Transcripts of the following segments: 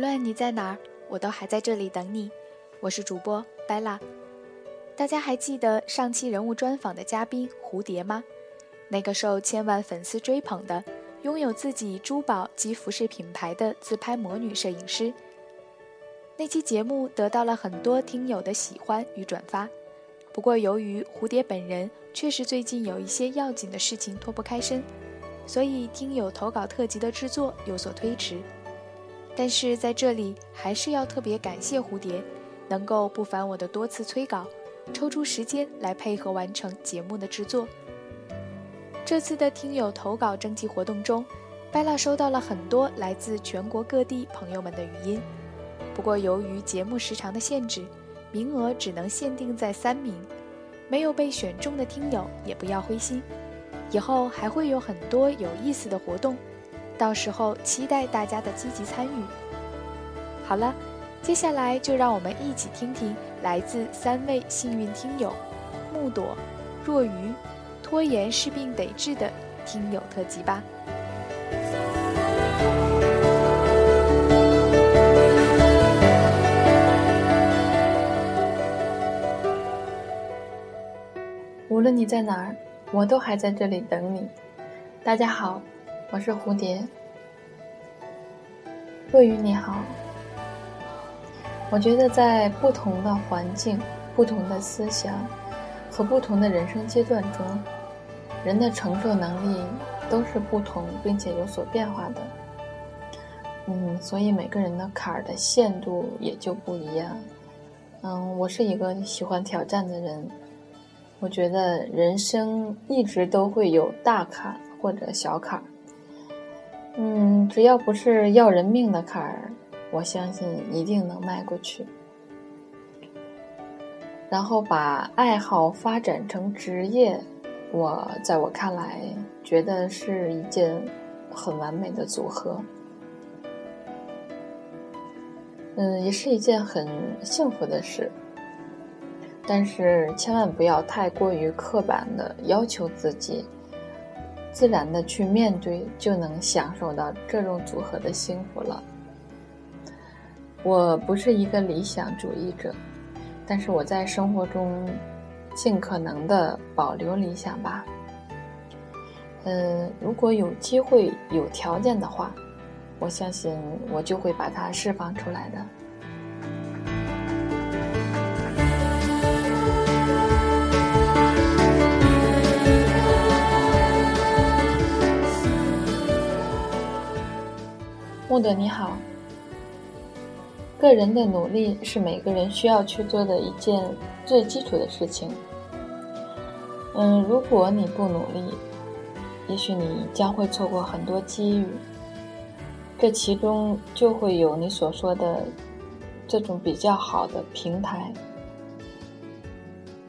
无论你在哪儿，我都还在这里等你。我是主播拜拉。大家还记得上期人物专访的嘉宾蝴蝶吗？那个受千万粉丝追捧的，拥有自己珠宝及服饰品牌的自拍魔女摄影师。那期节目得到了很多听友的喜欢与转发。不过，由于蝴蝶本人确实最近有一些要紧的事情脱不开身，所以听友投稿特辑的制作有所推迟。但是在这里还是要特别感谢蝴蝶，能够不烦我的多次催稿，抽出时间来配合完成节目的制作。这次的听友投稿征集活动中，拜拉收到了很多来自全国各地朋友们的语音。不过由于节目时长的限制。名额只能限定在三名，没有被选中的听友也不要灰心，以后还会有很多有意思的活动，到时候期待大家的积极参与。好了，接下来就让我们一起听听来自三位幸运听友木朵、若愚、拖延是病得治的听友特辑吧。无论你在哪儿，我都还在这里等你。大家好，我是蝴蝶。若雨你好。我觉得在不同的环境、不同的思想和不同的人生阶段中，人的承受能力都是不同并且有所变化的。嗯，所以每个人的坎儿的限度也就不一样。嗯，我是一个喜欢挑战的人。我觉得人生一直都会有大坎或者小坎儿，嗯，只要不是要人命的坎儿，我相信一定能迈过去。然后把爱好发展成职业，我在我看来，觉得是一件很完美的组合，嗯，也是一件很幸福的事。但是千万不要太过于刻板的要求自己，自然的去面对，就能享受到这种组合的幸福了。我不是一个理想主义者，但是我在生活中尽可能的保留理想吧。嗯，如果有机会、有条件的话，我相信我就会把它释放出来的。木德你好，个人的努力是每个人需要去做的一件最基础的事情。嗯，如果你不努力，也许你将会错过很多机遇。这其中就会有你所说的这种比较好的平台。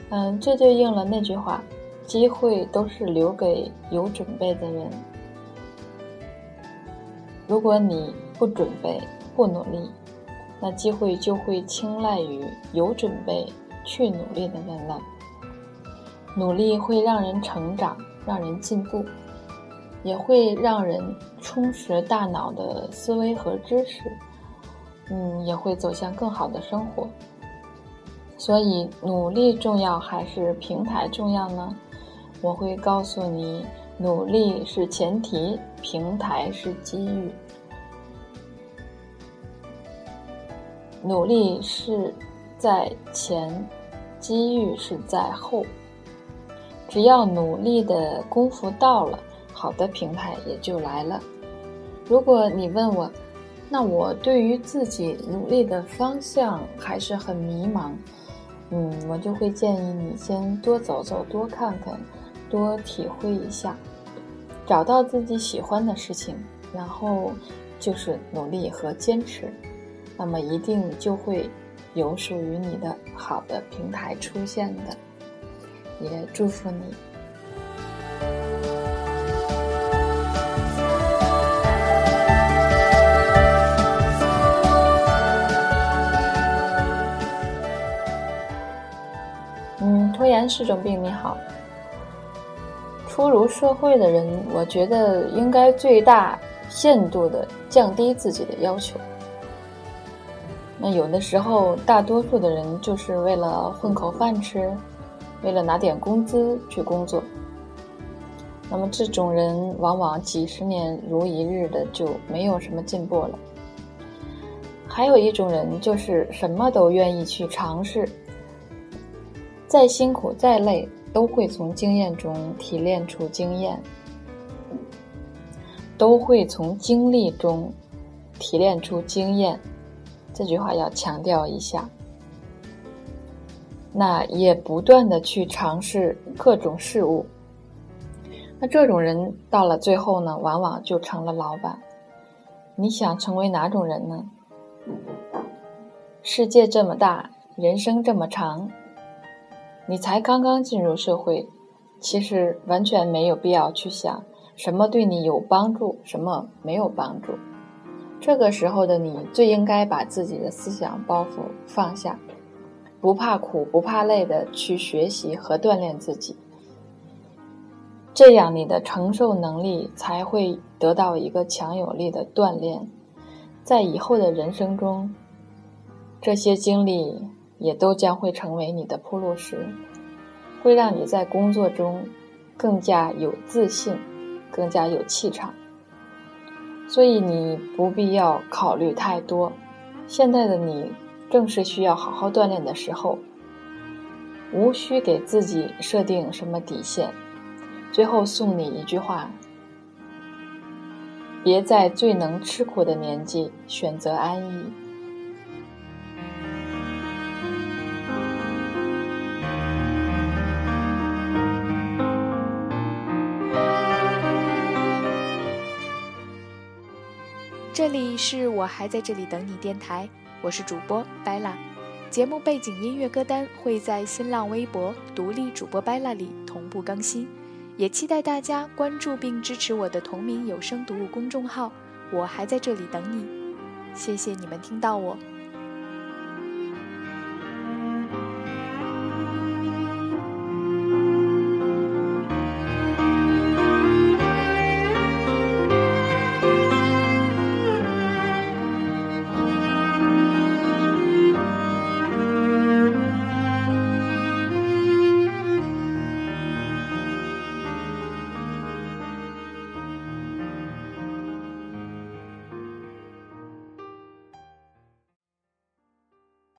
嗯，这就应了那句话：机会都是留给有准备的人。如果你不准备、不努力，那机会就会青睐于有准备、去努力的人了。努力会让人成长，让人进步，也会让人充实大脑的思维和知识。嗯，也会走向更好的生活。所以，努力重要还是平台重要呢？我会告诉你。努力是前提，平台是机遇。努力是在前，机遇是在后。只要努力的功夫到了，好的平台也就来了。如果你问我，那我对于自己努力的方向还是很迷茫。嗯，我就会建议你先多走走，多看看，多体会一下。找到自己喜欢的事情，然后就是努力和坚持，那么一定就会有属于你的好的平台出现的。也祝福你。嗯，拖延是种病，你好。初入社会的人，我觉得应该最大限度的降低自己的要求，那有的时候，大多数的人就是为了混口饭吃，为了拿点工资去工作。那么这种人往往几十年如一日的就没有什么进步了。还有一种人就是什么都愿意去尝试，再辛苦再累都会从经验中提炼出经验，都会从经历中提炼出经验。这句话要强调一下。那也不断的去尝试各种事物。那这种人到了最后呢，往往就成了老板。你想成为哪种人呢？世界这么大，人生这么长，你才刚刚进入社会，其实完全没有必要去想什么对你有帮助，什么没有帮助。这个时候的你，最应该把自己的思想包袱放下，不怕苦不怕累的去学习和锻炼自己。这样，你的承受能力才会得到一个强有力的锻炼，在以后的人生中。这些经历也都将会成为你的铺路石，会让你在工作中更加有自信，更加有气场。所以你不必要考虑太多，现在的你正是需要好好锻炼的时候，无需给自己设定什么底线。最后送你一句话：别在最能吃苦的年纪选择安逸。这里是我还在这里等你电台，我是主播 Bella。节目背景音乐歌单会在新浪微博独立主播 Bella 里同步更新，也期待大家关注并支持我的同名有声读物公众号。我还在这里等你，谢谢你们听到我。